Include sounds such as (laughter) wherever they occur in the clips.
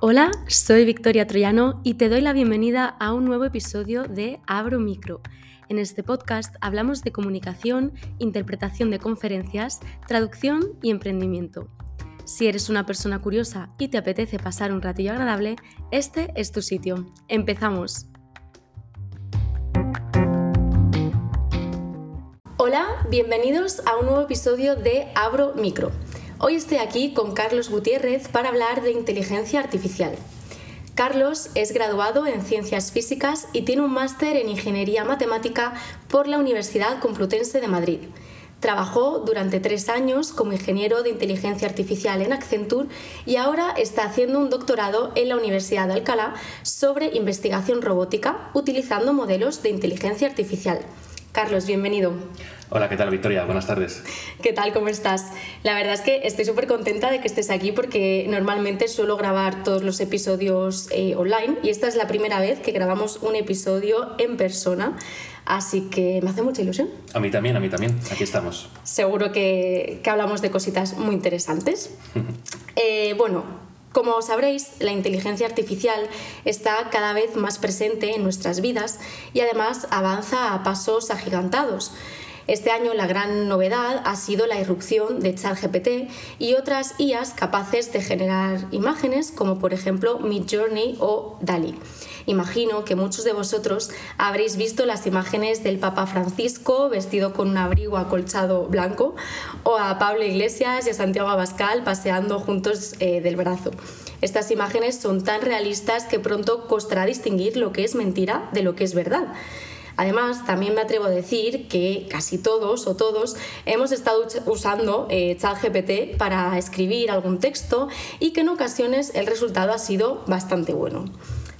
Hola, soy Victoria Troyano y te doy la bienvenida a un nuevo episodio de Abro Micro. En este podcast hablamos de comunicación, interpretación de conferencias, traducción y emprendimiento. Si eres una persona curiosa y te apetece pasar un ratillo agradable, este es tu sitio. Empezamos. Hola, bienvenidos a un nuevo episodio de Abro Micro. Hoy estoy aquí con Carlos Gutiérrez para hablar de inteligencia artificial. Carlos es graduado en Ciencias Físicas y tiene un máster en Ingeniería Matemática por la Universidad Complutense de Madrid. Trabajó durante tres años como ingeniero de inteligencia artificial en Accenture y ahora está haciendo un doctorado en la Universidad de Alcalá sobre investigación robótica utilizando modelos de inteligencia artificial. Carlos, bienvenido. Hola, ¿qué tal Victoria? Buenas tardes. ¿Qué tal? ¿Cómo estás? La verdad es que estoy súper contenta de que estés aquí porque normalmente suelo grabar todos los episodios eh, online y esta es la primera vez que grabamos un episodio en persona. Así que me hace mucha ilusión. A mí también, a mí también. Aquí estamos. Seguro que, que hablamos de cositas muy interesantes. (laughs) eh, bueno, como sabréis, la inteligencia artificial está cada vez más presente en nuestras vidas y además avanza a pasos agigantados. Este año la gran novedad ha sido la irrupción de ChatGPT y otras IAs capaces de generar imágenes como por ejemplo Midjourney o DALI. Imagino que muchos de vosotros habréis visto las imágenes del Papa Francisco vestido con un abrigo acolchado blanco o a Pablo Iglesias y a Santiago Abascal paseando juntos eh, del brazo. Estas imágenes son tan realistas que pronto costará distinguir lo que es mentira de lo que es verdad. Además, también me atrevo a decir que casi todos o todos hemos estado usando eh, ChatGPT para escribir algún texto y que en ocasiones el resultado ha sido bastante bueno.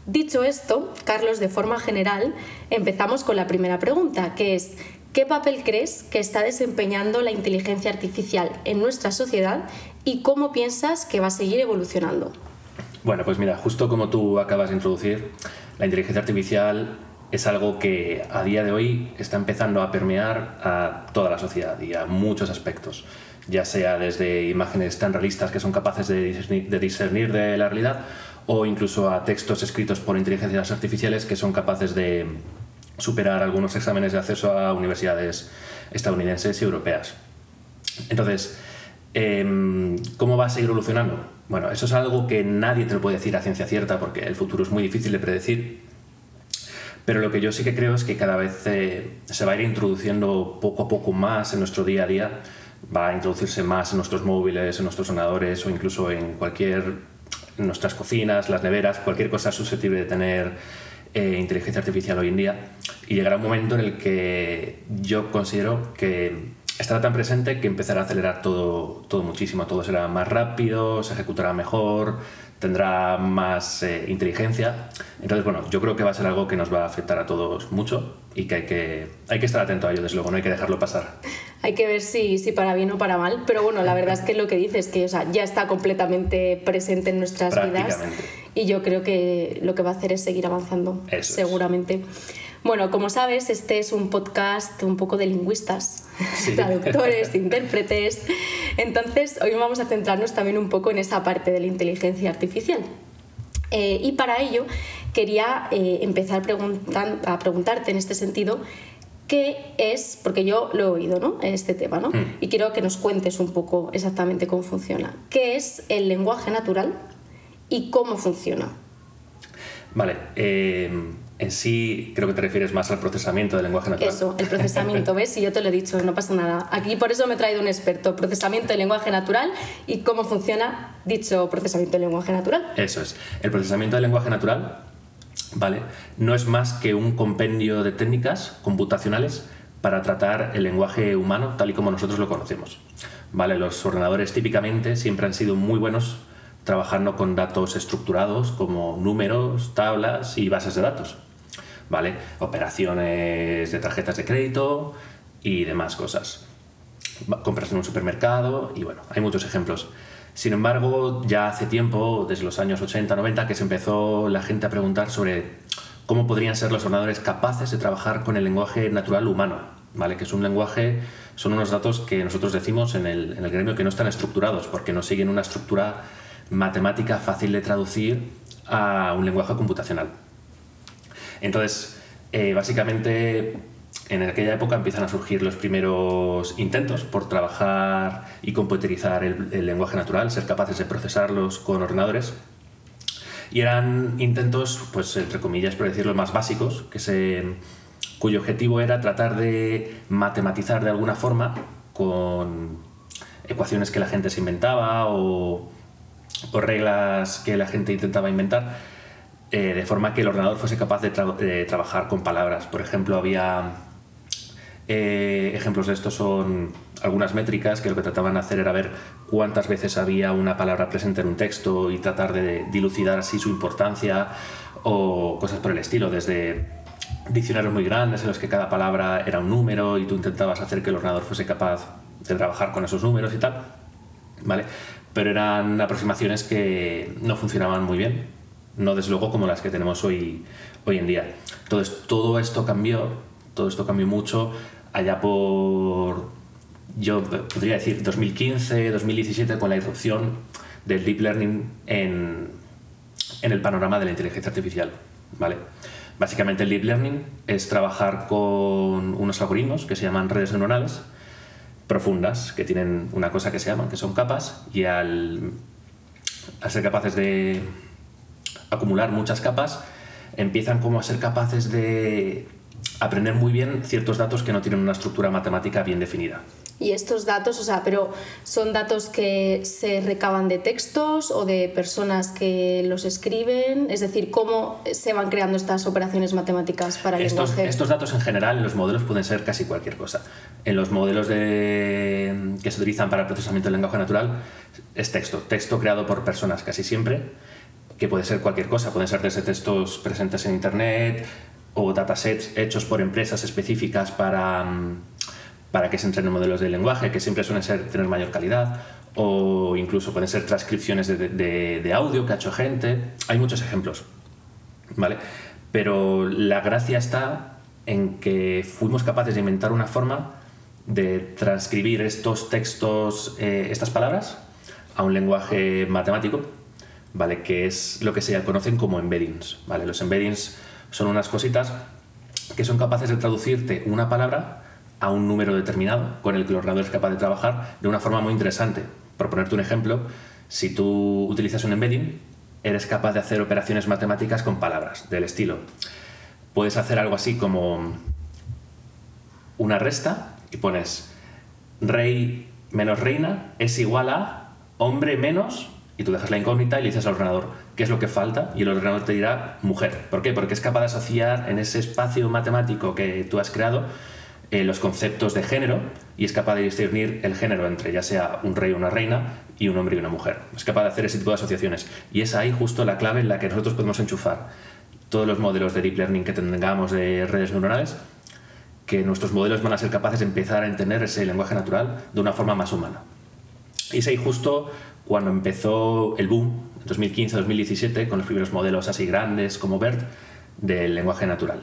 Dicho esto, Carlos, de forma general, empezamos con la primera pregunta, que es ¿qué papel crees que está desempeñando la inteligencia artificial en nuestra sociedad y cómo piensas que va a seguir evolucionando? Bueno, pues mira, justo como tú acabas de introducir, la inteligencia artificial es algo que a día de hoy está empezando a permear a toda la sociedad y a muchos aspectos, ya sea desde imágenes tan realistas que son capaces de discernir de, la realidad o incluso a textos escritos por inteligencias artificiales que son capaces de superar algunos exámenes de acceso a universidades estadounidenses y europeas. Entonces, em, ¿cómo va a seguir evolucionando? Bueno, eso es algo que nadie te lo puede decir a ciencia cierta porque el futuro es muy difícil de predecir pero lo que yo sí que creo es que cada vez eh, se va a ir introduciendo poco a poco más en nuestro día a día, va a introducirse más en nuestros móviles, en nuestros ordenadores o incluso en cualquier, en nuestras cocinas, las neveras, cualquier cosa susceptible de tener eh, inteligencia artificial hoy en día. Y llegará un momento en el que yo considero que estará tan presente que empezará a acelerar todo, todo muchísimo, todo será más rápido, se ejecutará mejor, tendrá más eh, inteligencia. Entonces, bueno, yo creo que va a ser algo que nos va a afectar a todos mucho y que hay que, hay que estar atento a ello, desde luego, no hay que dejarlo pasar. Hay que ver si, si para bien o para mal, pero bueno, la verdad es que lo que dices que o sea, ya está completamente presente en nuestras vidas y yo creo que lo que va a hacer es seguir avanzando, seguramente. Bueno, como sabes, este es un podcast un poco de lingüistas, traductores, intérpretes. Entonces, hoy vamos a centrarnos también un poco en esa parte de la inteligencia artificial. Eh, y para ello quería eh, empezar a preguntarte en este sentido qué es, porque yo lo he oído, ¿no? Este tema, ¿no? Mm. Y quiero que nos cuentes un poco exactamente cómo funciona. ¿Qué es el lenguaje natural y cómo funciona? Vale. Eh, en sí creo que te refieres más al procesamiento del lenguaje natural. Eso, el procesamiento, (laughs) ¿ves? Y yo te lo he dicho, no pasa nada. Aquí por eso me he traído un experto, procesamiento del lenguaje natural y cómo funciona dicho procesamiento del lenguaje natural. Eso es. El procesamiento del lenguaje natural, ¿vale? No es más que un compendio de técnicas computacionales para tratar el lenguaje humano tal y como nosotros lo conocemos. ¿Vale? Los ordenadores típicamente siempre han sido muy buenos trabajando con datos estructurados como números, tablas y bases de datos. ¿Vale? Operaciones de tarjetas de crédito y demás cosas. Compras en un supermercado y bueno, hay muchos ejemplos. Sin embargo, ya hace tiempo, desde los años 80, 90, que se empezó la gente a preguntar sobre cómo podrían ser los ordenadores capaces de trabajar con el lenguaje natural humano, ¿vale? Que es un lenguaje, son unos datos que nosotros decimos en el, en el gremio que no están estructurados, porque no siguen una estructura matemática fácil de traducir a un lenguaje computacional. Entonces, eh, básicamente, en aquella época empiezan a surgir los primeros intentos por trabajar y computerizar el, lenguaje natural, ser capaces de procesarlos con ordenadores. Y eran intentos, pues entre comillas, por decirlo, más básicos, que se, cuyo objetivo era tratar de matematizar de alguna forma con ecuaciones que la gente se inventaba o, o reglas que la gente intentaba inventar eh, de forma que el ordenador fuese capaz de, trabajar con palabras. Por ejemplo, había eh, ejemplos de esto son algunas métricas que lo que trataban de hacer era ver cuántas veces había una palabra presente en un texto y tratar de dilucidar así su importancia o cosas por el estilo, desde diccionarios muy grandes en los que cada palabra era un número y tú intentabas hacer que el ordenador fuese capaz de trabajar con esos números y tal, ¿vale? Pero eran aproximaciones que no funcionaban muy bien no desde luego como las que tenemos hoy, hoy en día. Entonces, todo esto cambió, todo esto cambió mucho allá por, yo podría decir, 2015, 2017, con la irrupción del deep learning en, en el panorama de la inteligencia artificial. ¿vale? Básicamente el deep learning es trabajar con unos algoritmos que se llaman redes neuronales profundas, que tienen una cosa que se llaman, que son capas, y al, al ser capaces de, acumular muchas capas, empiezan como a ser capaces de aprender muy bien ciertos datos que no tienen una estructura matemática bien definida. Y estos datos, o sea, pero son datos que se recaban de textos o de personas que los escriben, es decir, cómo se van creando estas operaciones matemáticas para el estos, lenguaje. Estos datos en general en los modelos pueden ser casi cualquier cosa. En los modelos de, que se utilizan para el procesamiento del lenguaje natural es texto, texto creado por personas casi siempre que puede ser cualquier cosa, pueden ser desde textos presentes en Internet o datasets hechos por empresas específicas para, mm, para que se entrenen modelos de lenguaje, que siempre suelen ser, tener mayor calidad, o incluso pueden ser transcripciones de, de, audio que ha hecho gente. Hay muchos ejemplos, ¿vale? Pero la gracia está en que fuimos capaces de inventar una forma de transcribir estos textos, eh, estas palabras, a un lenguaje matemático ¿vale? Que es lo que se conocen como embeddings, ¿vale? Los embeddings son unas cositas que son capaces de traducirte una palabra a un número determinado con el que el ordenador es capaz de trabajar de una forma muy interesante. Por ponerte un ejemplo, si tú utilizas un embedding, eres capaz de hacer operaciones matemáticas con palabras del estilo. Puedes hacer algo así como una resta y pones rey menos reina es igual a hombre menos y tú dejas la incógnita y le dices al ordenador qué es lo que falta y el ordenador te dirá mujer. ¿Por qué? Porque es capaz de asociar en ese espacio matemático que tú has creado eh, los conceptos de género y es capaz de discernir el género entre ya sea un rey o una reina y un hombre y una mujer. Es capaz de hacer ese tipo de asociaciones. Y es ahí justo la clave en la que nosotros podemos enchufar todos los modelos de deep learning que tengamos de redes neuronales, que nuestros modelos van a ser capaces de empezar a entender ese lenguaje natural de una forma más humana. Y es ahí justo cuando empezó el boom, en 2015-2017, con los primeros modelos así grandes como BERT, del lenguaje natural.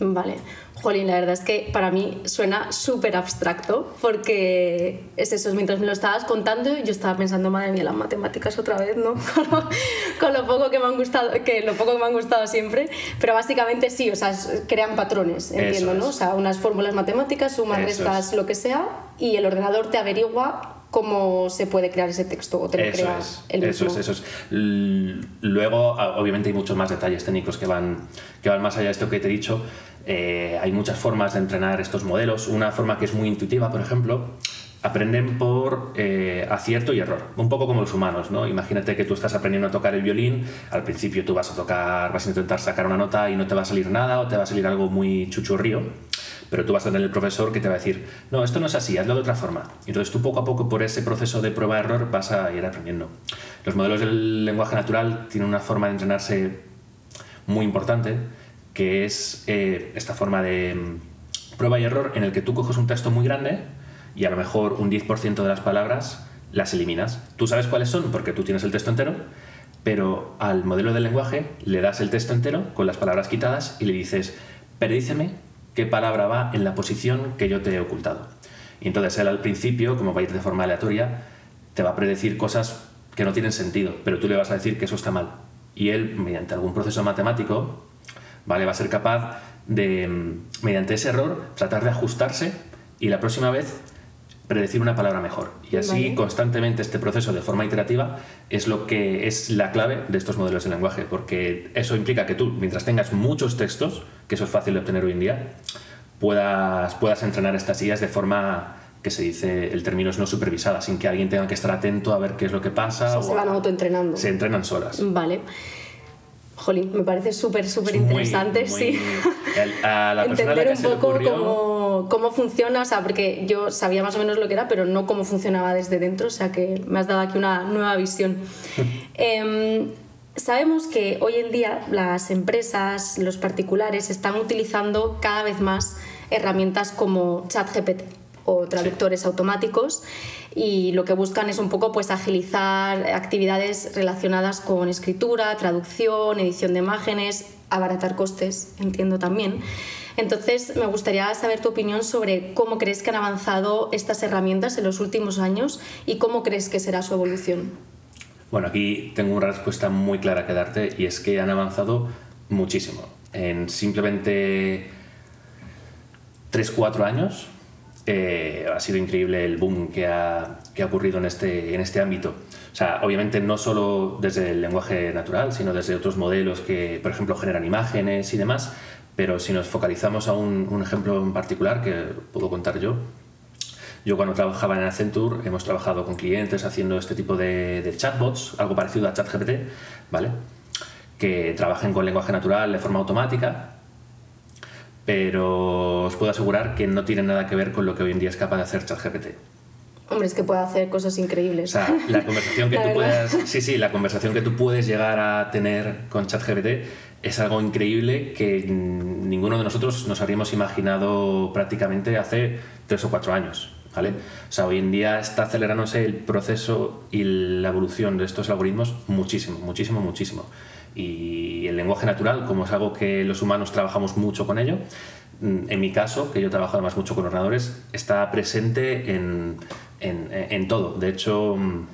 Vale, Jolín, la verdad es que para mí suena súper abstracto porque es eso, mientras me lo estabas contando yo estaba pensando, madre mía, las matemáticas otra vez, ¿no? (laughs) Con lo, poco que me han gustado, que lo poco que me han gustado siempre, pero básicamente sí, o sea, crean patrones, entiendo, ¿no? O sea, unas fórmulas matemáticas, sumas, restas, lo que sea, y el ordenador te averigua cómo se puede crear ese texto o te lo crea el mismo. Eso es, eso es. Luego, obviamente, hay muchos más detalles técnicos que van, que van más allá de esto que te he dicho. Eh, hay muchas formas de entrenar estos modelos. Una forma que es muy intuitiva, por ejemplo, aprenden por eh, acierto y error, un poco como los humanos, ¿no? Imagínate que tú estás aprendiendo a tocar el violín, al principio tú vas a tocar, vas a intentar sacar una nota y no te va a salir nada o te va a salir algo muy chuchurrío pero tú vas a tener el profesor que te va a decir, no, esto no es así, hazlo de otra forma. Entonces tú poco a poco por ese proceso de prueba-error vas a ir aprendiendo. Los modelos del lenguaje natural tienen una forma de entrenarse muy importante, que es eh, esta forma de mm, prueba y error en el que tú coges un texto muy grande y a lo mejor un 10% de las palabras las eliminas. Tú sabes cuáles son porque tú tienes el texto entero, pero al modelo del lenguaje le das el texto entero con las palabras quitadas y le dices, predíceme qué palabra va en la posición que yo te he ocultado. Y entonces él al principio, como va a ir de forma aleatoria, te va a predecir cosas que no tienen sentido, pero tú le vas a decir que eso está mal. Y él, mediante algún proceso matemático, ¿vale? va a ser capaz de, mm, mediante ese error, tratar de ajustarse y la próxima vez predecir una palabra mejor. Y así constantemente este proceso de forma iterativa es lo que es la clave de estos modelos de lenguaje, porque eso implica que tú, mientras tengas muchos textos, que eso es fácil de obtener hoy en día, puedas, puedas entrenar estas ideas de forma que se dice, el término es no supervisada, sin que alguien tenga que estar atento a ver qué es lo que pasa. se van autoentrenando. Se entrenan solas. Vale. Jolín, me parece súper, súper interesante, sí. Entender un poco cómo, cómo, funciona, o sea, porque yo sabía más o menos lo que era, pero no cómo funcionaba desde dentro, o sea que me has dado aquí una nueva visión. (laughs) Em, sabemos que hoy en día las empresas, los particulares, están utilizando cada vez más herramientas como ChatGPT o traductores automáticos y lo que buscan es un poco pues agilizar actividades relacionadas con escritura, traducción, edición de imágenes, abaratar costes, entiendo también. Entonces, me gustaría saber tu opinión sobre cómo crees que han avanzado estas herramientas en los últimos años y cómo crees que será su evolución. Bueno, aquí tengo una respuesta muy clara que darte y es que han avanzado muchísimo. En simplemente 3-4 años eh, ha sido increíble el boom que ha, que ha ocurrido en este, en este ámbito. O sea, obviamente no solo desde el lenguaje natural, sino desde otros modelos que, por ejemplo, generan imágenes y demás, pero si nos focalizamos a un, un ejemplo en particular que puedo contar yo, yo cuando trabajaba en Accenture hemos trabajado con clientes haciendo este tipo de, de chatbots, algo parecido a ChatGPT, ¿vale? Que trabajen con lenguaje natural de forma automática pero os puedo asegurar que no tiene nada que ver con lo que hoy en día es capaz de hacer ChatGPT. Hombre, es que puede hacer cosas increíbles. O sea, la conversación (laughs) que tú puedas, sí, sí, la conversación que tú puedes llegar a tener con ChatGPT es algo increíble que ninguno de nosotros nos habríamos imaginado prácticamente hace tres o cuatro años. ¿Vale? O sea, hoy en día está acelerándose el proceso y la evolución de estos algoritmos muchísimo, muchísimo, muchísimo y el lenguaje natural, como es algo que los humanos trabajamos mucho con ello, mm, en mi caso, que yo trabajo además mucho con ordenadores, está presente en, en, en todo. De hecho, mm,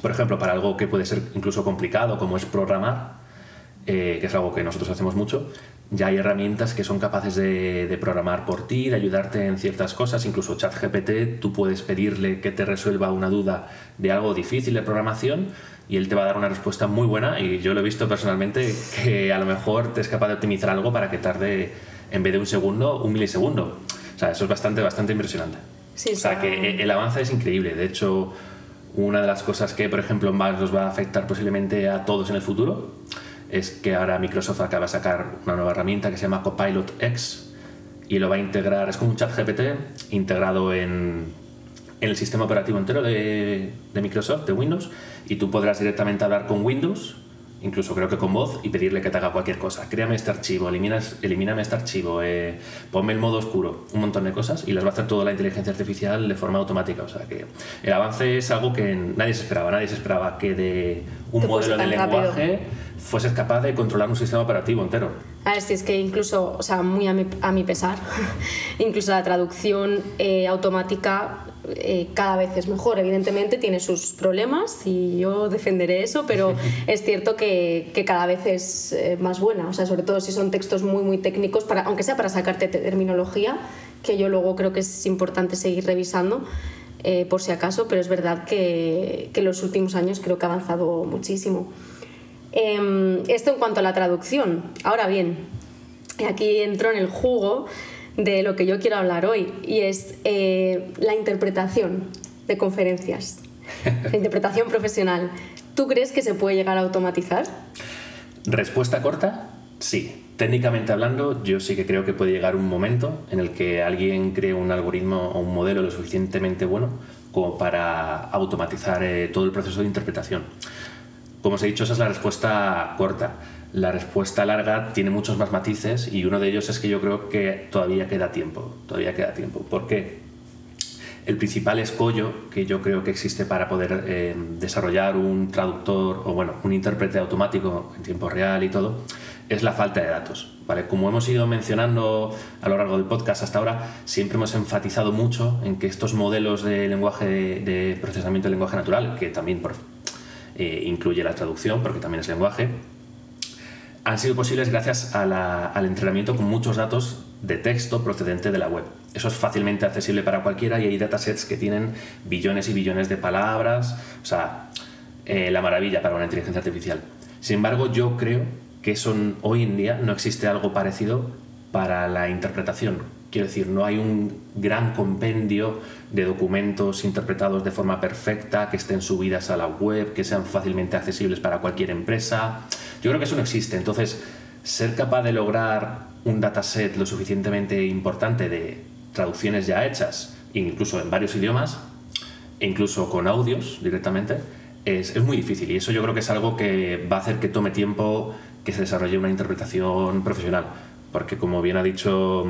por ejemplo, para algo que puede ser incluso complicado, como es programar, eh, que es algo que nosotros hacemos mucho, ya hay herramientas que son capaces de, de, programar por ti, de ayudarte en ciertas cosas, incluso ChatGPT, tú puedes pedirle que te resuelva una duda de algo difícil de programación y él te va a dar una respuesta muy buena y yo lo he visto personalmente que a lo mejor te es capaz de optimizar algo para que tarde en vez de un segundo, un milisegundo. O sea, eso es bastante, bastante impresionante. Sí, o sea, que el avance es increíble. De hecho, una de las cosas que, por ejemplo, más nos va a afectar posiblemente a todos en el futuro es que ahora Microsoft acaba de sacar una nueva herramienta que se llama Copilot X y lo va a integrar, es como un chat GPT integrado en, el sistema operativo entero de, de Microsoft, de Windows, y tú podrás directamente hablar con Windows, incluso creo que con voz, y pedirle que te haga cualquier cosa. Créame este archivo, eliminas, elimíname este archivo, eh, ponme el modo oscuro, un montón de cosas, y las va a hacer toda la inteligencia artificial de forma automática. O sea que el avance es algo que nadie se esperaba, nadie se esperaba que de un modelo de lenguaje fueses capaz de controlar un sistema operativo entero. A ver, si es que incluso, o sea, muy a mi, a mi pesar, (laughs) incluso la traducción eh, automática eh, cada vez es mejor. Evidentemente tiene sus problemas y yo defenderé eso, pero (laughs) es cierto que, que cada vez es eh, más buena. O sea, sobre todo si son textos muy, muy técnicos, para, aunque sea para sacarte terminología, que yo luego creo que es importante seguir revisando. Eh, por si acaso, pero es verdad que, que en los últimos años creo que ha avanzado muchísimo. Eh, esto en cuanto a la traducción. Ahora bien, aquí entro en el jugo de lo que yo quiero hablar hoy y es eh, la interpretación de conferencias, (laughs) la interpretación profesional. ¿Tú crees que se puede llegar a automatizar? Respuesta corta, sí. Técnicamente hablando, yo sí que creo que puede llegar un momento en el que alguien cree un algoritmo o un modelo lo suficientemente bueno como para automatizar eh, todo el proceso de interpretación. Como os he dicho, esa es la respuesta corta. La respuesta larga tiene muchos más matices y uno de ellos es que yo creo que todavía queda tiempo, todavía queda tiempo. ¿Por qué? El principal escollo que yo creo que existe para poder eh, desarrollar un traductor o bueno, un intérprete automático en tiempo real y todo es la falta de datos. ¿vale? Como hemos ido mencionando a lo largo del podcast hasta ahora, siempre hemos enfatizado mucho en que estos modelos de lenguaje de, procesamiento de lenguaje natural, que también por, eh, incluye la traducción, porque también es lenguaje, han sido posibles gracias al entrenamiento con muchos datos de texto procedente de la web. Eso es fácilmente accesible para cualquiera y hay datasets que tienen billones y billones de palabras, o sea, eh, la maravilla para una inteligencia artificial. Sin embargo, yo creo que son, hoy en día no existe algo parecido para la interpretación. Quiero decir, no hay un gran compendio de documentos interpretados de forma perfecta, que estén subidas a la web, que sean fácilmente accesibles para cualquier empresa. Yo creo que eso no existe. Entonces, ser capaz de lograr un dataset lo suficientemente importante de traducciones ya hechas, incluso en varios idiomas, e incluso con audios directamente, es, es, muy difícil. Y eso yo creo que es algo que va a hacer que tome tiempo que se desarrolle una interpretación profesional. Porque como bien ha dicho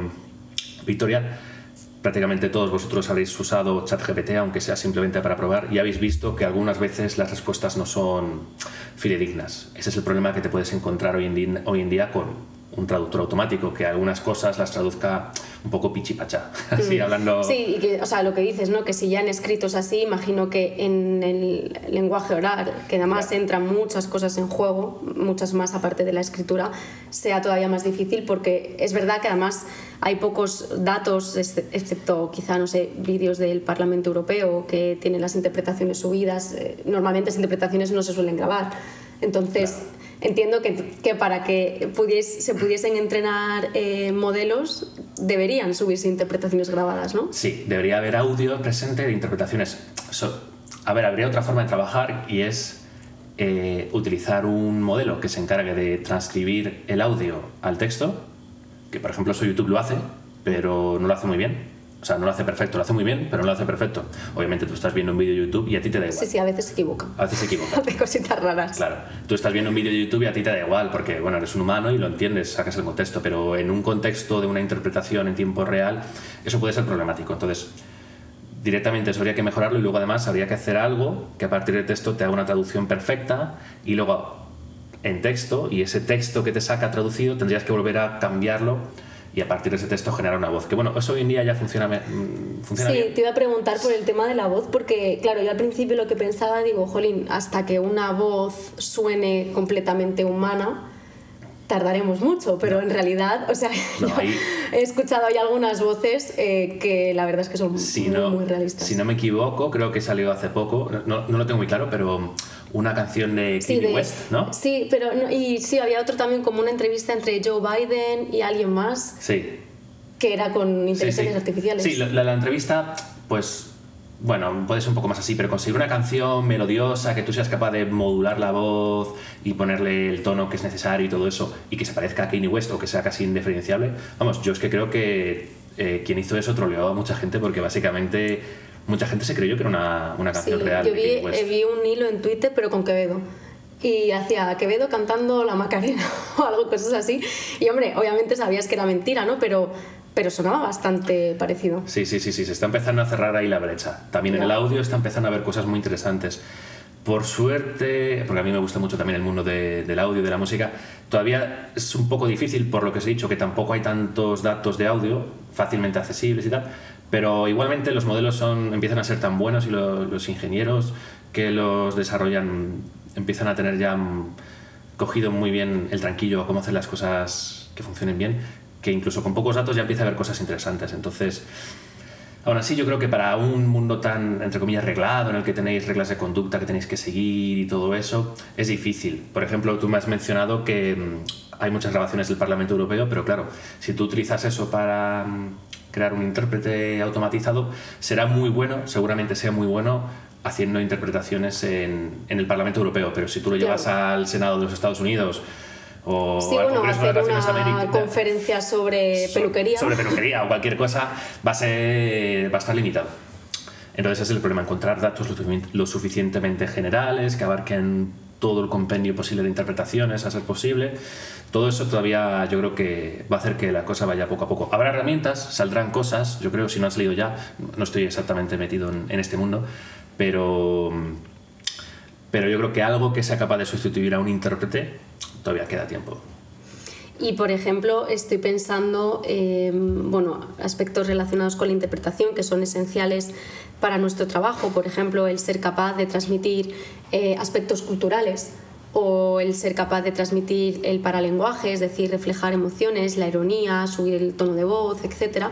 Victoria, prácticamente todos vosotros habéis usado ChatGPT, aunque sea simplemente para probar, y habéis visto que algunas veces las respuestas no son fidedignas. Ese es el problema que te puedes encontrar hoy en día, hoy en día con un traductor automático, que algunas cosas las traduzca un poco pichipacha, (laughs) así hablando... Sí, y que, o sea, lo que dices, ¿no? Que si ya en escritos así, imagino que en el lenguaje oral, que además entran muchas cosas en juego, muchas más aparte de la escritura, sea todavía más difícil porque es verdad que además hay pocos datos, excepto quizá, no sé, vídeos del Parlamento Europeo que tienen las interpretaciones subidas. Eh, normalmente las interpretaciones no se suelen grabar. Entonces entiendo que, que para que se pudiesen entrenar eh, modelos deberían subirse interpretaciones grabadas, ¿no? Sí, debería haber audio presente de interpretaciones. a ver, habría otra forma de trabajar y es eh, utilizar un modelo que se encargue de transcribir el audio al texto, que por ejemplo eso YouTube lo hace, pero no lo hace muy bien o sea, no lo hace perfecto, lo hace muy bien, pero no lo hace perfecto. Obviamente tú estás viendo un vídeo de YouTube y a ti te da igual. Sí, sí, a veces se equivoca. A veces se equivoca. (laughs) Hace cositas raras. Claro. Tú estás viendo un vídeo de YouTube y a ti te da igual, porque, bueno, eres un humano y lo entiendes, sacas el contexto, pero en un contexto de una interpretación en tiempo real, eso puede ser problemático. Entonces, directamente eso habría que mejorarlo y luego además habría que hacer algo que a partir de texto te haga una traducción perfecta y luego en texto y ese texto que te saca traducido tendrías que volver a cambiarlo y a partir de ese texto generar una voz. Que bueno, eso hoy en día ya funciona, mm, funciona sí, te iba a preguntar por el tema de la voz, porque claro, yo al principio lo que pensaba, digo, jolín, hasta que una voz suene completamente humana, tardaremos mucho, pero en realidad, o sea, he escuchado ahí algunas voces eh, que la verdad es que son muy, realistas. Si no me equivoco, creo que salió hace poco, no, no lo tengo muy claro, pero una canción de Kanye West, ¿no? Sí, pero y sí, había otro también como una entrevista entre Joe Biden y alguien más. Sí. Que era con inteligencias artificiales. Sí, la, la, entrevista, pues, bueno, puede ser un poco más así, pero conseguir una canción melodiosa, que tú seas capaz de modular la voz y ponerle el tono que es necesario y todo eso, y que se parezca a Kanye West o que sea casi indiferenciable. Vamos, yo es que creo que eh, quien hizo eso troleó a mucha gente porque básicamente mucha gente se creyó que era una, una canción real. Yo vi, eh, vi un hilo en Twitter, pero con Quevedo y hacía Quevedo cantando la Macarena (laughs) o algo, cosas así. Y hombre, obviamente sabías que era mentira, ¿no? Pero, pero sonaba bastante parecido. Sí, sí, sí, sí, se está empezando a cerrar ahí la brecha. También en el audio está empezando a haber cosas muy interesantes. Por suerte, porque a mí me gusta mucho también el mundo del audio y de la música, todavía es un poco difícil, por lo que os he dicho, que tampoco hay tantos datos de audio fácilmente accesibles y tal, pero igualmente los modelos son, empiezan a ser tan buenos y los ingenieros que los desarrollan empiezan a tener ya cogido muy bien el tranquillo a cómo hacer las cosas que funcionen bien, que incluso con pocos datos ya empieza a haber cosas interesantes. Entonces, aún así yo creo que para un mundo tan, entre comillas, reglado, en el que tenéis reglas de conducta que tenéis que seguir y todo eso, es difícil. Por ejemplo, tú me has mencionado que mm, hay muchas grabaciones del Parlamento Europeo, pero claro, si tú utilizas eso para mm, crear un intérprete automatizado, será muy bueno, seguramente sea muy bueno haciendo interpretaciones en, en el Parlamento Europeo, pero si tú lo llevas al Senado de los Estados Unidos o sí, al bueno, Congreso hacer de una conferencia sobre peluquería. Sobre peluquería o cualquier cosa va a, ser, va a estar limitado. Entonces ese es el problema, encontrar datos lo suficientemente generales que abarquen todo el compendio posible de interpretaciones a ser posible todo eso todavía yo creo que va a hacer que la cosa vaya poco a poco. Habrá herramientas, saldrán cosas, yo creo, si no has leído ya, no estoy exactamente metido en, este mundo, pero, pero yo creo que algo que sea capaz de sustituir a un intérprete todavía queda tiempo. Y por ejemplo, estoy pensando, en bueno, aspectos relacionados con la interpretación que son esenciales para nuestro trabajo, por ejemplo, el ser capaz de transmitir eh, aspectos culturales o el ser capaz de transmitir el paralenguaje, es decir, reflejar emociones, la ironía, subir el tono de voz, etc.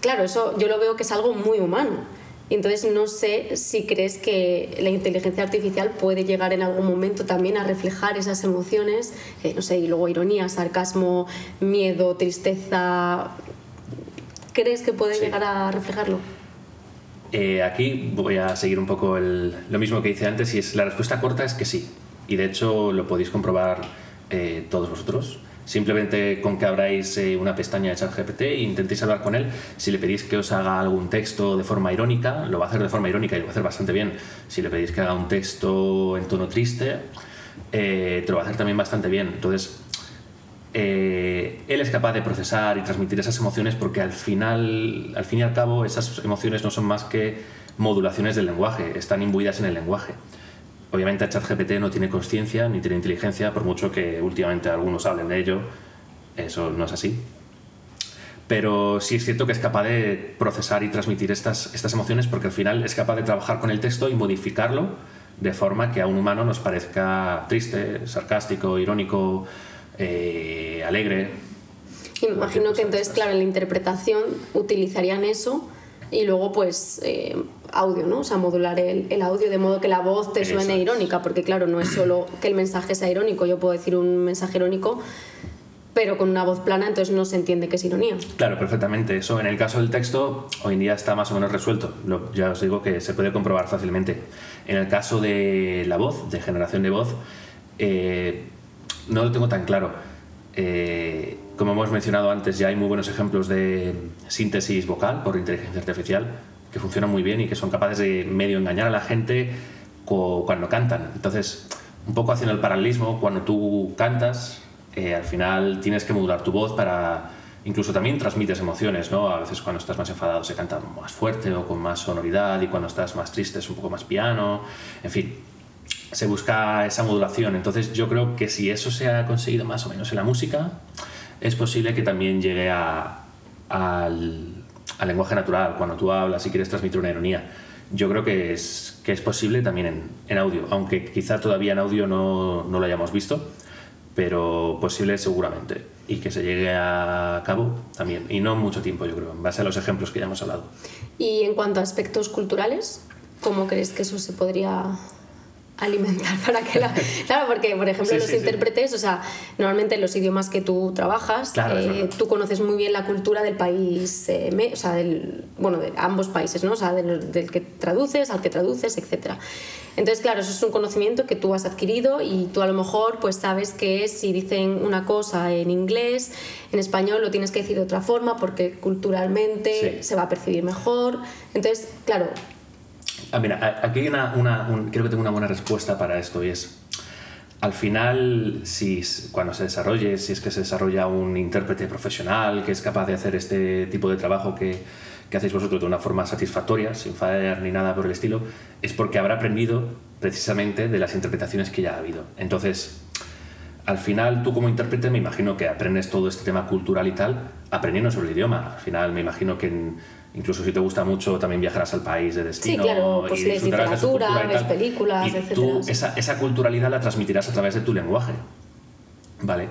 Claro, eso yo lo veo que es algo muy humano y entonces no sé si crees que la inteligencia artificial puede llegar en algún momento también a reflejar esas emociones, eh, no sé, y luego ironía, sarcasmo, miedo, tristeza. ¿Crees que puede llegar a reflejarlo? Eh, aquí voy a seguir un poco lo mismo que hice antes y es la respuesta corta es que sí. Y de hecho lo podéis comprobar eh, todos vosotros. Simplemente con que abráis eh, una pestaña de ChatGPT e intentéis hablar con él, si le pedís que os haga algún texto de forma irónica, lo va a hacer de forma irónica y lo va a hacer bastante bien. Si le pedís que haga un texto en tono triste, eh, te lo va a hacer también bastante bien. Entonces, eh, él es capaz de procesar y transmitir esas emociones porque al final, al fin y al cabo, esas emociones no son más que modulaciones del lenguaje, están imbuidas en el lenguaje. Obviamente ChatGPT no tiene conciencia ni tiene inteligencia, por mucho que últimamente algunos hablen de ello, eso no es así. Pero sí es cierto que es capaz de procesar y transmitir estas, estas emociones porque al final es capaz de trabajar con el texto y modificarlo de forma que a un humano nos parezca triste, sarcástico, irónico, eh, alegre. Y me imagino que entonces, claro, en la interpretación utilizarían eso y luego pues eh, audio, ¿no? O sea, modular el, audio de modo que la voz te suene irónica, porque claro, no es solo que el mensaje sea irónico, yo puedo decir un mensaje irónico, pero con una voz plana, entonces no se entiende que es ironía. Claro, perfectamente. Eso en el caso del texto, hoy en día está más o menos resuelto. ya os digo que se puede comprobar fácilmente. En el caso de la voz, de generación de voz, eh, no lo tengo tan claro. Eh, como hemos mencionado antes, ya hay muy buenos ejemplos de síntesis vocal por inteligencia artificial que funcionan muy bien y que son capaces de medio engañar a la gente cuando cantan. Entonces, un poco haciendo el paralelismo, cuando tú cantas, eh, al final tienes que modular tu voz para incluso también transmites emociones, ¿no? A veces cuando estás más enfadado se canta más fuerte o con más sonoridad y cuando estás más triste es un poco más piano, en fin, se busca esa modulación. Entonces yo creo que si eso se ha conseguido más o menos en la música, es posible que también llegue a, al, lenguaje natural, cuando tú hablas y quieres transmitir una ironía. Yo creo que es, que es posible también en, en audio, aunque quizá todavía en audio no, no, lo hayamos visto, pero posible seguramente. Y que se llegue a cabo también. Y no mucho tiempo, yo creo, en base a los ejemplos que ya hemos hablado. Y en cuanto a aspectos culturales, ¿cómo crees que eso se podría alimentar (laughs) para que la... Claro, porque, por ejemplo, los intérpretes, o sea, normalmente en los idiomas que tú trabajas, eh, tú conoces muy bien la cultura del país, eh, o sea, del, bueno, de ambos países, ¿no? O sea, del, del, que traduces, al que traduces, etc. Entonces, claro, eso es un conocimiento que tú has adquirido y tú a lo mejor pues sabes que si dicen una cosa en inglés, en español lo tienes que decir de otra forma porque culturalmente se va a percibir mejor. Entonces, claro, Ah, mira, aquí hay una, una creo que tengo una buena respuesta para esto y es, al final, si cuando se desarrolle, si es que se desarrolla un intérprete profesional que es capaz de hacer este tipo de trabajo que, que hacéis vosotros de una forma satisfactoria, sin fallar ni nada por el estilo, es porque habrá aprendido precisamente de las interpretaciones que ya ha habido. Entonces, al final tú como intérprete me imagino que aprendes todo este tema cultural y tal aprendiendo sobre el idioma. Al final me imagino que en, incluso si te gusta mucho, también viajarás al país de destino. Sí, claro, pues y literatura, ves películas, y Tú esa, esa, culturalidad la transmitirás a través de tu lenguaje. ¿Vale?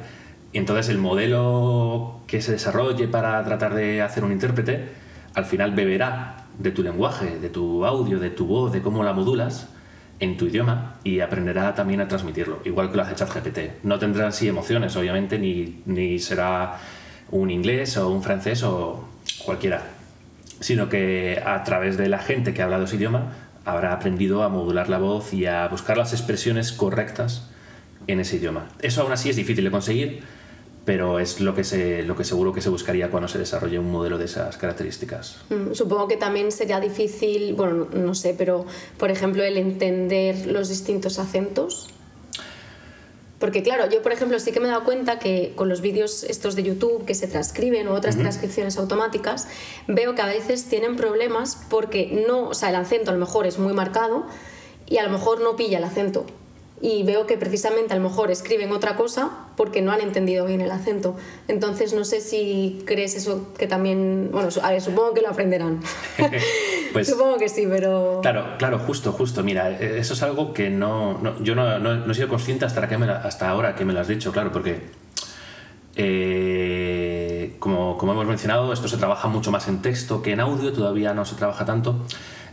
Y entonces el modelo que se desarrolle para tratar de hacer un intérprete, al final beberá de tu lenguaje, de tu audio, de tu voz, de cómo la modulas en tu idioma y aprenderá también a transmitirlo, igual que lo hace ChatGPT. No tendrá así emociones, obviamente, ni, ni será un inglés o un francés o cualquiera sino que a través de la gente que ha hablado ese idioma habrá aprendido a modular la voz y a buscar las expresiones correctas en ese idioma. Eso aún así es difícil de conseguir, pero es lo que, se, lo que seguro que se buscaría cuando se desarrolle un modelo de esas características. Mm, supongo que también sería difícil, bueno, no sé, pero por ejemplo el entender los distintos acentos porque claro, yo por ejemplo sí que me he dado cuenta que con los vídeos estos de YouTube que se transcriben o otras transcripciones automáticas, veo que a veces tienen problemas porque no, o sea, el acento a lo mejor es muy marcado y a lo mejor no pilla el acento. Y veo que precisamente a lo mejor escriben otra cosa porque no han entendido bien el acento. Entonces no sé si crees eso que también, bueno, a ver, supongo que lo aprenderán. (laughs) pues, (laughs) supongo que sí, pero... Claro, claro, justo, justo. Mira, e, eso es algo que no, yo no, no, he sido consciente hasta, que hasta ahora que me lo has dicho, claro, porque... Eh, como, como hemos mencionado, esto se trabaja mucho más en texto que en audio, todavía no se trabaja tanto.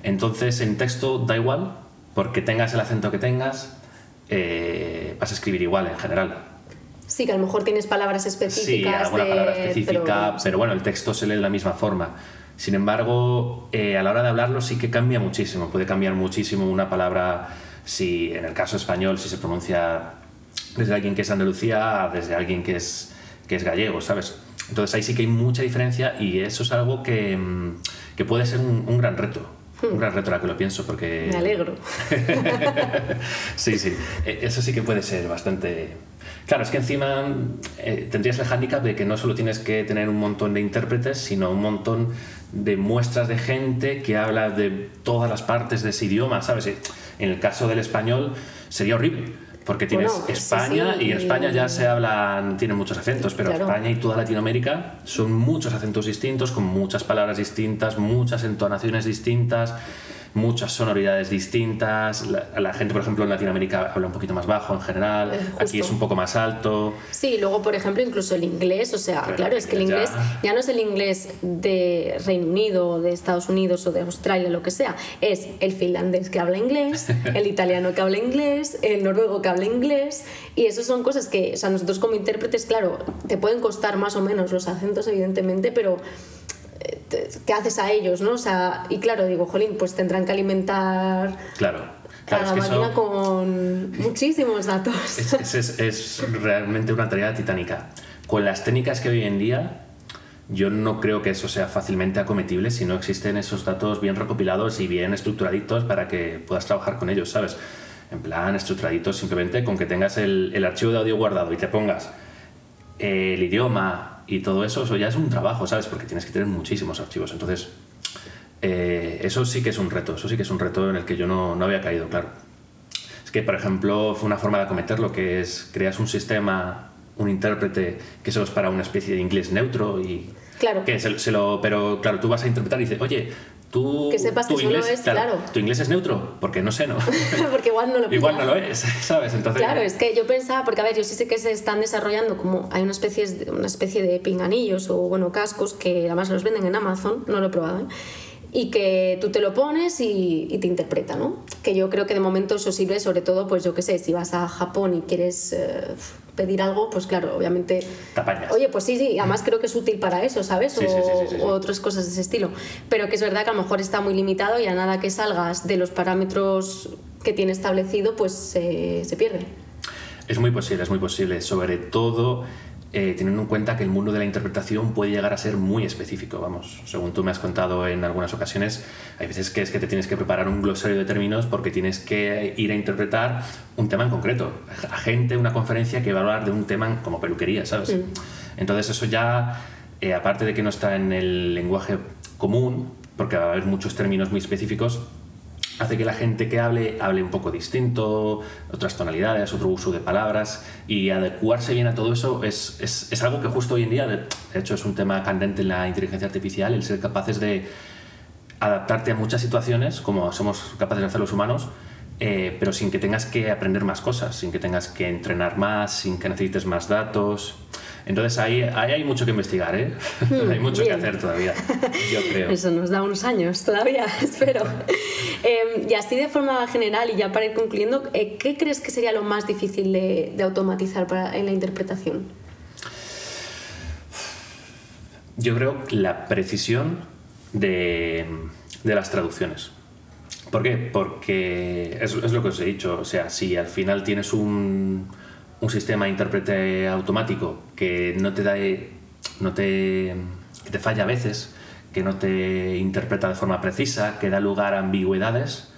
Entonces, en texto da igual, porque tengas el acento que tengas, eh, vas a escribir igual en general. Sí, que a lo mejor tienes palabras específicas. Sí, alguna palabra específica, pero, bueno, el texto se lee de la misma forma. Sin embargo, eh, a la hora de hablarlo sí que cambia muchísimo. Puede cambiar muchísimo una palabra, si en el caso español, si se pronuncia desde alguien que es Andalucía, desde alguien que es, que es gallego, ¿sabes? Entonces ahí sí que hay mucha diferencia y eso es algo que, mm, que puede ser un gran reto un gran reto que lo pienso porque... Me alegro. (laughs) sí, sí. E, eso sí que puede ser bastante... Claro, es que encima eh, tendrías el hándicap de que no solo tienes que tener un montón de intérpretes, sino un montón de muestras de gente que habla de todas las partes de ese idioma, ¿sabes? En el caso del español sería horrible porque tienes España y en España ya se hablan, tienen muchos acentos, pero España y toda Latinoamérica son muchos acentos distintos, con muchas palabras distintas, muchas entonaciones distintas muchas sonoridades distintas. La, gente, por ejemplo, en Latinoamérica habla un poquito más bajo en general, aquí es un poco más alto. Sí, luego, por ejemplo, incluso el inglés, o sea, claro, es que el inglés ya... no es el inglés de Reino Unido, de Estados Unidos o de Australia, lo que sea, es el finlandés que habla inglés, el (laughs) italiano que habla inglés, el noruego que habla inglés, y eso son cosas que, o sea, nosotros como intérpretes, claro, te pueden costar más o menos los acentos, evidentemente, pero ¿qué haces a ellos? ¿no? O sea, y claro, digo, jolín, pues tendrán que alimentar claro. Claro, cada máquina con muchísimos datos. Es, es, es, realmente una tarea titánica. Con las técnicas que hoy en día, yo no creo que eso sea fácilmente acometible si no existen esos datos bien recopilados y bien estructuraditos para que puedas trabajar con ellos, ¿sabes? En plan, estructuraditos simplemente con que tengas el, el archivo de audio guardado y te pongas el idioma, y todo eso, eso ya es un trabajo, ¿sabes? Porque tienes que tener muchísimos archivos. Entonces, eh, eso sí que es un reto, eso sí que es un reto en el que yo no, no había caído, claro. Es que, por ejemplo, fue una forma de acometerlo, que es creas un sistema, un intérprete que solo es para una especie de inglés neutro y... Claro. Que se, lo, pero claro, tú vas a interpretar y dices, oye, Tú, que sepas tu que inglés, es, claro, Tu inglés es neutro, porque no sé, ¿no? (laughs) porque igual no lo Igual no lo es, (laughs) ¿sabes? Entonces, claro, es que yo pensaba, porque a ver, yo sí sé que se están desarrollando como hay una especie, de, una especie de pinganillos o, bueno, cascos que además los venden en Amazon, no lo he probado, ¿eh? Y que tú te lo pones y, te interpreta, ¿no? Que yo creo que de momento eso sirve sobre todo, pues yo qué sé, si vas a Japón y quieres eh, pedir algo, pues claro, obviamente... Te Oye, pues sí, sí, además creo que es útil para eso, ¿sabes? o, otras cosas de ese estilo. Pero que es verdad que a lo mejor está muy limitado y a nada que salgas de los parámetros que tiene establecido, pues se pierde. Es muy posible, es muy posible. Sobre todo eh, teniendo en cuenta que el mundo de la interpretación puede llegar a ser muy específico, vamos, según tú me has contado en algunas ocasiones, hay veces que es que te tienes que preparar un glosario de términos porque tienes que ir a interpretar un tema en concreto, a gente, una conferencia que va a hablar de un tema como peluquería, ¿sabes? Mm. Entonces eso ya, eh, aparte de que no está en el lenguaje común, porque va a haber muchos términos muy específicos, hace que la gente que hable hable un poco distinto, otras tonalidades, otro uso de palabras y adecuarse bien a todo eso es, es, es, algo que justo hoy en día, de hecho es un tema candente en la inteligencia artificial, el ser capaces de adaptarte a muchas situaciones como somos capaces de hacer los humanos, eh, pero sin que tengas que aprender más cosas, sin que tengas que entrenar más, sin que necesites más datos. Entonces ahí, ahí hay mucho que investigar, ¿eh? Hmm, (laughs) hay mucho que hacer todavía, yo creo. Eso nos da unos años todavía, (laughs) espero. Em, y así de forma general, y ya para ir concluyendo, eh, ¿qué crees que sería lo más difícil de, de automatizar para, en la interpretación? Yo creo la precisión de, de las traducciones. ¿Por qué? Porque es, es, lo que os he dicho. O sea, si al final tienes un, un sistema de intérprete automático que no te da no te, te falla a veces, que no te interpreta de forma precisa, que da lugar a ambigüedades,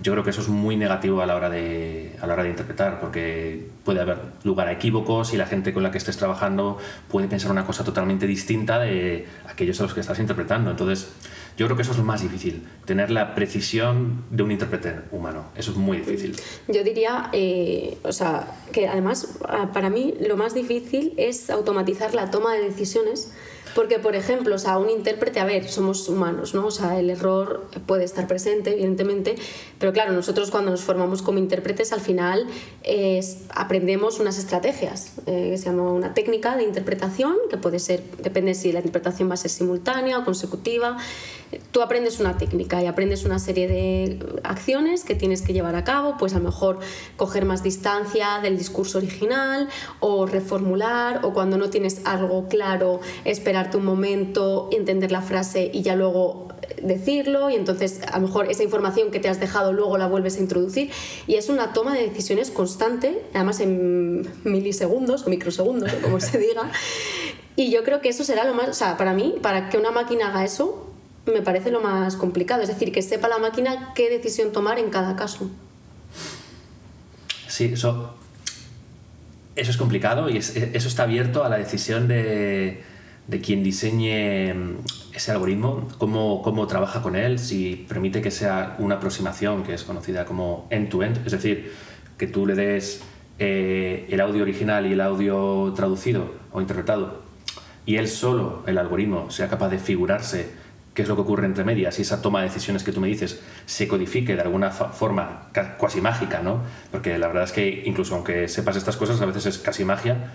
yo creo que eso es muy negativo a la hora de, a la hora de interpretar, porque puede haber lugar a equívocos y la gente con la que estés trabajando puede pensar una cosa totalmente distinta de aquellos a los que estás interpretando. Entonces, Yo creo que eso es lo más difícil, tener la precisión de un intérprete humano. Eso es muy difícil. Yo diría, eh, o sea, que además para mí lo más difícil es automatizar la toma de decisiones porque, por ejemplo, o sea, un intérprete, a ver, somos humanos, ¿no? O sea, el error puede estar presente, evidentemente, pero claro, nosotros cuando nos formamos como intérpretes, al final aprendemos unas estrategias, eh, se llama una técnica de interpretación, que puede ser, depende si la interpretación va a ser simultánea o consecutiva. Tú aprendes una técnica y aprendes una serie de acciones que tienes que llevar a cabo, pues a lo mejor coger más distancia del discurso original o reformular, o cuando no tienes algo claro, esperar un momento, entender la frase y ya luego decirlo y entonces a lo mejor esa información que te has dejado luego la vuelves a introducir y es una toma de decisiones constante, además en milisegundos o microsegundos, como se (laughs) diga. Y yo creo que eso será lo más, o sea, para mí, para que una máquina haga eso, me parece lo más complicado, es decir, que sepa la máquina qué decisión tomar en cada caso. Sí, eso, eso es complicado y eso está abierto a la decisión de, de quien diseñe mm, ese algoritmo, cómo, cómo, trabaja con él, si permite que sea una aproximación que es conocida como end-to-end, es decir, que tú le des eh, el audio original y el audio traducido o interpretado y él solo, el algoritmo, sea capaz de figurarse qué es lo que ocurre entre medias y esa toma de decisiones que tú me dices se codifique de alguna forma casi mágica, ¿no? Porque la verdad es que incluso aunque sepas estas cosas, a veces es casi magia,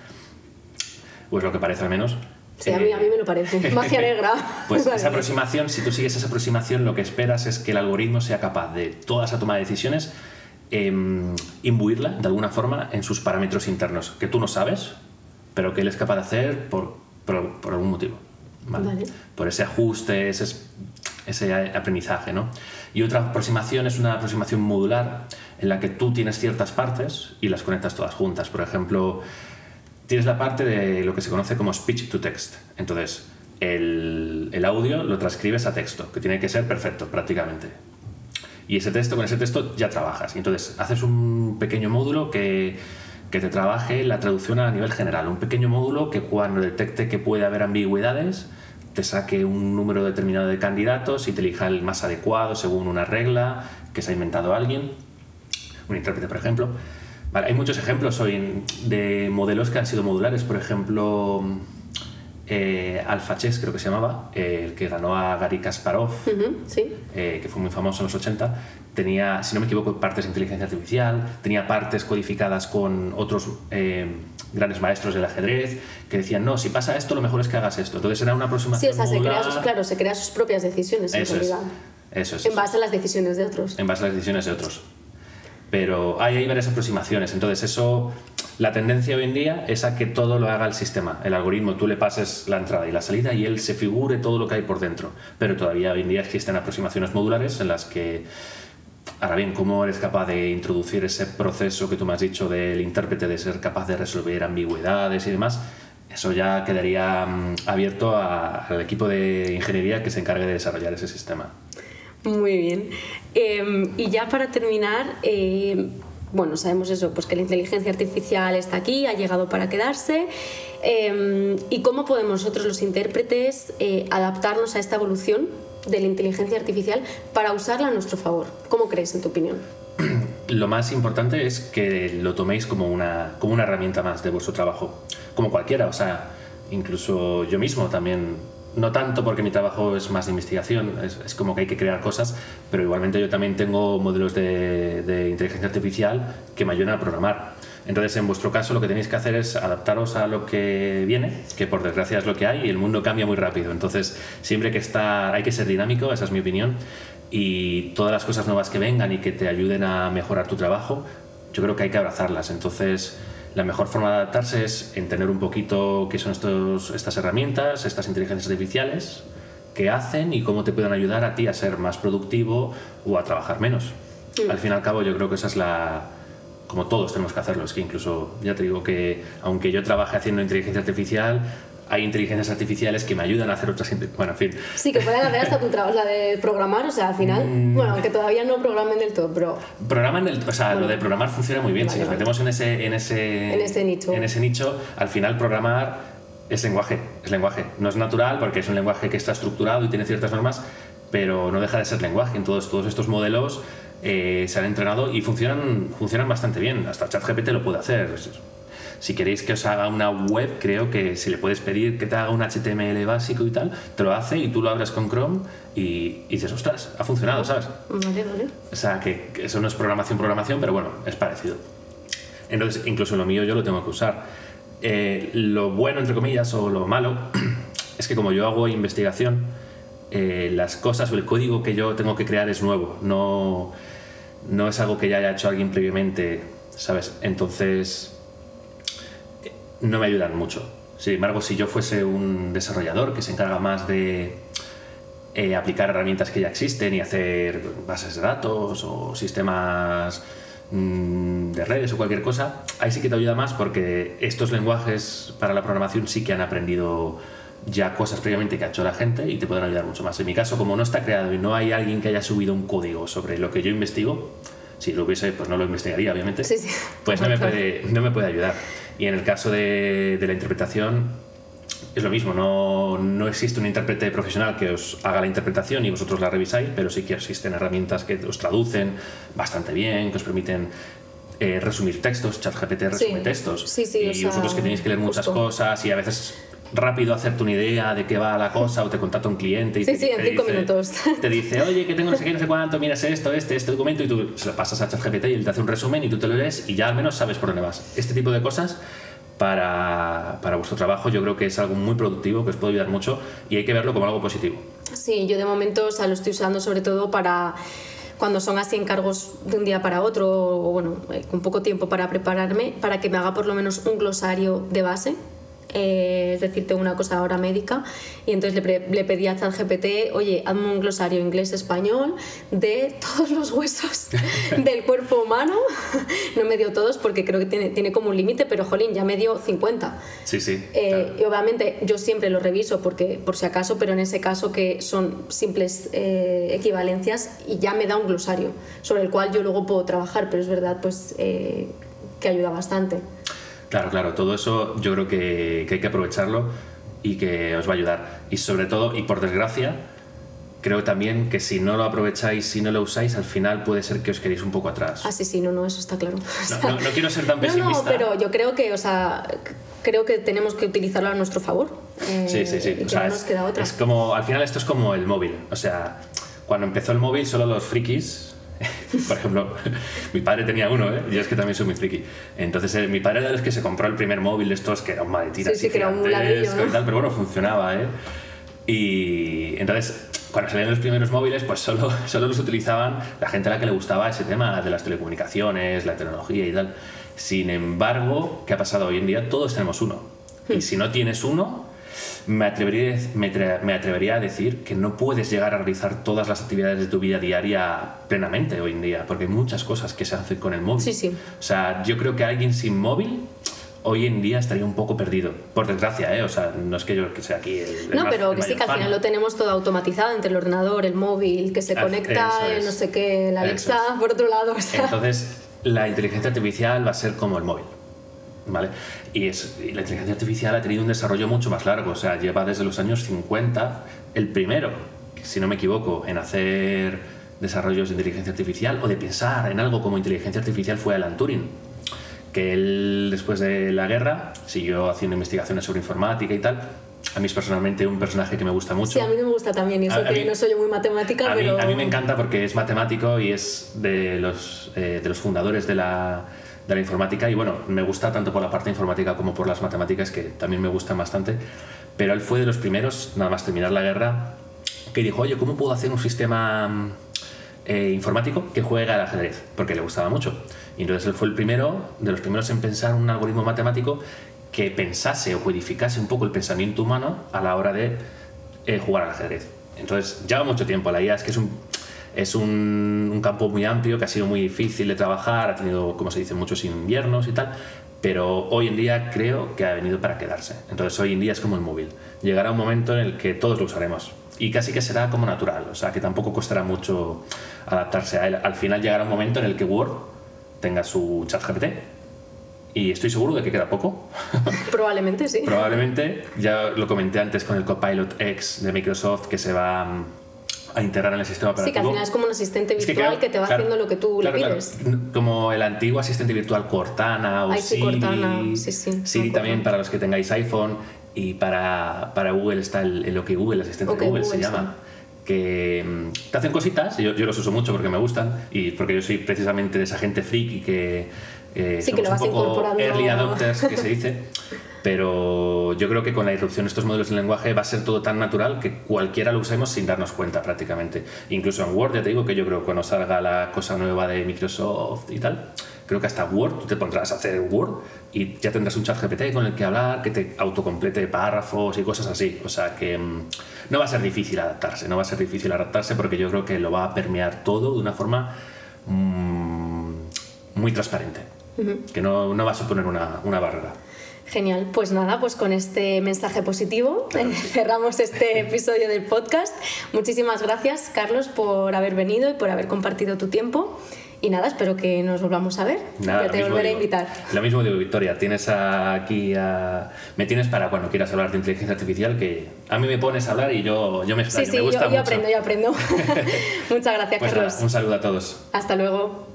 o es lo que parece al menos, Sí, a mí, a mí me lo parece. (laughs) Magia negra. Pues esa aproximación, si tú sigues esa aproximación, lo que esperas es que el algoritmo sea capaz de toda esa toma de decisiones em, imbuirla de alguna forma en sus parámetros internos, que tú no sabes, pero que él es capaz de hacer por, por, algún motivo. ¿Vale? Por ese ajuste, ese, ese aprendizaje. ¿no? Y otra aproximación es una aproximación modular en la que tú tienes ciertas partes y las conectas todas juntas. Por ejemplo, tienes la parte de lo que se conoce como speech to text. Entonces, el, el, audio lo transcribes a texto, que tiene que ser perfecto prácticamente. Y ese texto, con ese texto ya trabajas. Y entonces haces un pequeño módulo que, que te trabaje la traducción a nivel general. Un pequeño módulo que cuando detecte que puede haber ambigüedades, te saque un número determinado de candidatos y te elija el más adecuado según una regla que se ha inventado alguien, un intérprete por ejemplo hay muchos ejemplos hoy de modelos que han sido modulares. Por ejemplo, eh, Alpha Chess, creo que se llamaba, el que ganó a Gary Kasparov, eh, que fue muy famoso en los 80, tenía, si no me equivoco, partes de inteligencia artificial, tenía partes codificadas con otros eh, grandes maestros del ajedrez que decían, no, si pasa esto, lo mejor es que hagas esto. Entonces era una aproximación. Sí, o sea, se crea sus, claro, se crea sus propias decisiones en realidad. eso es. En base a las decisiones de otros. En base a las decisiones de otros pero hay, hay varias aproximaciones. Entonces, eso, la tendencia hoy en día es a que todo lo haga el sistema, el algoritmo. Tú le pases la entrada y la salida y él se figure todo lo que hay por dentro. Pero todavía hoy en día existen aproximaciones modulares en las que Ahora bien, ¿cómo eres capaz de introducir ese proceso que tú me has dicho del intérprete, de ser capaz de resolver ambigüedades y demás? Eso ya quedaría mm, abierto al equipo de ingeniería que se encargue de desarrollar ese sistema. Muy bien. Em, y ya para terminar, em, bueno, sabemos eso, pues que la inteligencia artificial está aquí, ha llegado para quedarse. Em, ¿Y cómo podemos nosotros los intérpretes eh, adaptarnos a esta evolución de la inteligencia artificial para usarla a nuestro favor? ¿Cómo crees, en tu opinión? (clears throat) Lo más importante es que lo toméis como una, como una herramienta más de vuestro trabajo, como cualquiera, o sea, incluso yo mismo también no tanto porque mi trabajo es más de investigación, es, como que hay que crear cosas, pero igualmente yo también tengo modelos de, inteligencia artificial que me ayudan a programar. Entonces, en vuestro caso, lo que tenéis que hacer es adaptaros a lo que viene, que por desgracia es lo que hay, y el mundo cambia muy rápido. Entonces, siempre que estar, hay que ser dinámico, esa es mi opinión, y todas las cosas nuevas que vengan y que te ayuden a mejorar tu trabajo, yo creo que hay que abrazarlas. Entonces, la mejor forma de adaptarse es entender un poquito qué son estos, estas herramientas, estas inteligencias artificiales, qué hacen y cómo te pueden ayudar a ti a ser más productivo o a trabajar menos. Mm. Al fin y al cabo yo creo que esa es la... como todos tenemos que hacerlo, es que incluso ya te digo que aunque yo trabaje haciendo inteligencia artificial, hay inteligencias artificiales que me ayudan a hacer otras bueno en fin sí que pueden hacer hasta tu trabajo la de programar o sea al final mm. bueno aunque todavía no programen del todo pero programan del o sea lo de programar funciona muy bien si nos metemos en ese en ese en ese nicho en ese nicho al final programar es lenguaje es lenguaje no es natural porque es un lenguaje que está estructurado y tiene ciertas normas pero no deja de ser lenguaje. En todos, todos estos modelos eh, se han entrenado y funcionan, funcionan bastante bien. Hasta ChatGPT lo puede hacer. Si queréis que os haga una web, creo que si le puedes pedir que te haga un HTML básico y tal, te lo hace y tú lo abres con Chrome y, dices, ostras, ha funcionado, ¿sabes? Vale, vale. O sea, que, que eso no es programación, programación, pero bueno, es parecido. Entonces, incluso lo mío yo lo tengo que usar. Eh, lo bueno, entre comillas, o lo malo, (clears throat) es que como yo hago investigación, eh, las cosas o el código que yo tengo que crear es nuevo, no, no es algo que ya haya hecho alguien previamente, ¿sabes? Entonces, no me ayudan mucho. Sin embargo, si yo fuese un desarrollador que se encarga más de aplicar herramientas que ya existen y hacer bases de datos o sistemas Mm, de redes o cualquier cosa, ahí sí que te ayuda más porque estos lenguajes para la programación sí que han aprendido ya cosas previamente que ha hecho la gente y te pueden ayudar mucho más. En mi caso, como no está creado y no hay alguien que haya subido un código sobre lo que yo investigo, si lo hubiese, pues no lo investigaría, obviamente, pues no me, puede, no me puede ayudar. Y en el caso de, de la interpretación, es lo mismo, no, no, existe un intérprete profesional que os haga la interpretación y vosotros la revisáis, pero sí que existen herramientas que os traducen bastante bien, que os permiten eh, resumir textos, ChatGPT resume textos. y vosotros que tenéis que leer muchas cosas y a veces rápido hacerte una idea de qué va la cosa o te contacta un cliente y sí, te, sí, en cinco minutos. (laughs) te dice, oye, que tengo no sé qué, no sé cuánto, miras esto, este, este documento y tú se lo pasas a ChatGPT y él te hace un resumen y tú te lo lees y ya al menos sabes por dónde vas. Este tipo de cosas para, para, vuestro trabajo, yo creo que es algo muy productivo, que os puede ayudar mucho y hay que verlo como algo positivo. Sí, yo de momento o sea, lo estoy usando sobre todo para cuando son así encargos de un día para otro o bueno, eh, con poco tiempo para prepararme, para que me haga por lo menos un glosario de base eh, es decir, tengo una cosa ahora médica, y entonces le, le pedí a ChatGPT, oye, hazme un glosario inglés-español de (laughs) todos los huesos del cuerpo humano. (laughs) no me dio todos porque creo que tiene, tiene como un límite, pero jolín, ya me dio 50. Sí, sí. Eh, y obviamente yo siempre lo reviso porque, por si acaso, pero en ese caso que son simples eh, equivalencias y ya me da un glosario sobre el cual yo luego puedo trabajar, pero es verdad pues que ayuda bastante. Claro, claro, todo eso yo creo que, hay que aprovecharlo y que os va a ayudar. Y sobre todo, y por desgracia, creo también que si no lo aprovecháis, si no lo usáis, al final puede ser que os queréis un poco atrás. Ah, sí, sí, no, no, eso está claro. No, (laughs) quiero ser tan (laughs) pesimista. No, pero yo creo que, o sea, creo que tenemos que utilizarlo a nuestro favor. sí, sí, sí. o sea, nos queda otra. es como, al final esto es como el móvil. O sea, cuando empezó el móvil, solo los frikis (laughs) Por ejemplo, mi padre tenía uno, ¿eh? Yo es que también soy muy friki. Entonces, eh, mi padre era los que se compró el primer móvil de estos, que era un maletín sí, sí, que era un pero bueno, funcionaba, ¿eh? Y entonces, cuando salían los primeros móviles, pues solo, (laughs) solo los utilizaban la gente a la que le gustaba ese tema de las telecomunicaciones, la tecnología y tal. Sin embargo, ¿qué ha pasado hoy en día? Todos tenemos uno. Y hmm. si no tienes uno, me atrevería, me, atrevería a decir que no puedes llegar a realizar todas las actividades de tu vida diaria plenamente hoy en día, porque hay muchas cosas que se hacen con el móvil. Sí, sí. O sea, yo creo que alguien sin móvil hoy en día estaría un poco perdido, por desgracia, ¿eh? O sea, no es que yo que sea aquí el. no, pero que sí, que al final lo tenemos todo automatizado entre el ordenador, el móvil, que se conecta, no sé qué, la Alexa, por otro lado. Entonces, la inteligencia artificial va a ser como el móvil. ¿Vale? Y, es, la inteligencia artificial ha tenido un desarrollo mucho más largo, o sea, lleva desde los años 50 el primero, si no me equivoco, en hacer desarrollos de inteligencia artificial o de pensar en algo como inteligencia artificial fue Alan Turing, que él después de la guerra siguió haciendo investigaciones sobre informática y tal. A mí es personalmente un personaje que me gusta mucho. Sí, a mí me gusta también, y eso que no soy muy matemática, a pero... Mí, a mí me encanta porque es matemático y es de los, eh, de los fundadores de la de la informática y bueno, me gusta tanto por la parte informática como por las matemáticas que también me gustan bastante, pero él fue de los primeros, nada más terminar la guerra, que dijo, oye, ¿cómo puedo hacer un sistema eh, informático que juegue al ajedrez? Porque le gustaba mucho. Y entonces él fue el primero, de los primeros en pensar un algoritmo matemático que pensase o codificase un poco el pensamiento humano a la hora de eh, jugar al ajedrez. Entonces, lleva mucho tiempo. La idea es que es un, es un, campo muy amplio que ha sido muy difícil de trabajar, ha tenido, como se dice, muchos inviernos y tal, pero hoy en día creo que ha venido para quedarse. Entonces hoy en día es como el móvil. Llegará un momento en el que todos lo usaremos y casi que será como natural, o sea que tampoco costará mucho adaptarse a él. Al final llegará un momento en el que Word tenga su chat GPT y estoy seguro de que queda poco. (laughs) Probablemente sí. Probablemente, ya lo comenté antes con el Copilot X de Microsoft que se va a integrar en el sistema operativo. Sí, que al final es como un asistente virtual que, te va haciendo lo que tú le pides. Como el antiguo asistente virtual Cortana o Siri. Cortana. Sí, sí, Siri también para los que tengáis iPhone y para, para Google está el, el OK Google, el asistente Google, se llama. Que mm, te hacen cositas, yo, yo los uso mucho porque me gustan y porque yo soy precisamente de esa gente friki que eh, sí, somos que lo un poco early adopters, que se dice. (laughs) pero yo creo que con la irrupción de estos modelos de lenguaje va a ser todo tan natural que cualquiera lo usemos sin darnos cuenta prácticamente. Incluso en Word, ya te digo que yo creo que cuando salga la cosa nueva de Microsoft y tal, creo que hasta Word tú te pondrás a hacer Word y ya tendrás un chat GPT con el que hablar, que te autocomplete párrafos y cosas así. O sea que mm, no va a ser difícil adaptarse, no va a ser difícil adaptarse porque yo creo que lo va a permear todo de una forma mm, muy transparente, que no, no, va a suponer una, una barrera. Genial, pues nada, pues con este mensaje positivo (laughs) cerramos este episodio del podcast. Muchísimas gracias, Carlos, por haber venido y por haber compartido tu tiempo. Y nada, espero que nos volvamos a ver. Nada, te volveré a invitar. Lo mismo digo, Victoria, tienes aquí a... me tienes para cuando quieras hablar de inteligencia artificial, que a mí me pones a hablar y yo, yo me extraño, sí, sí, me gusta yo, yo aprendo, yo aprendo. (laughs) Muchas gracias, pues Carlos. un saludo a todos. Hasta luego.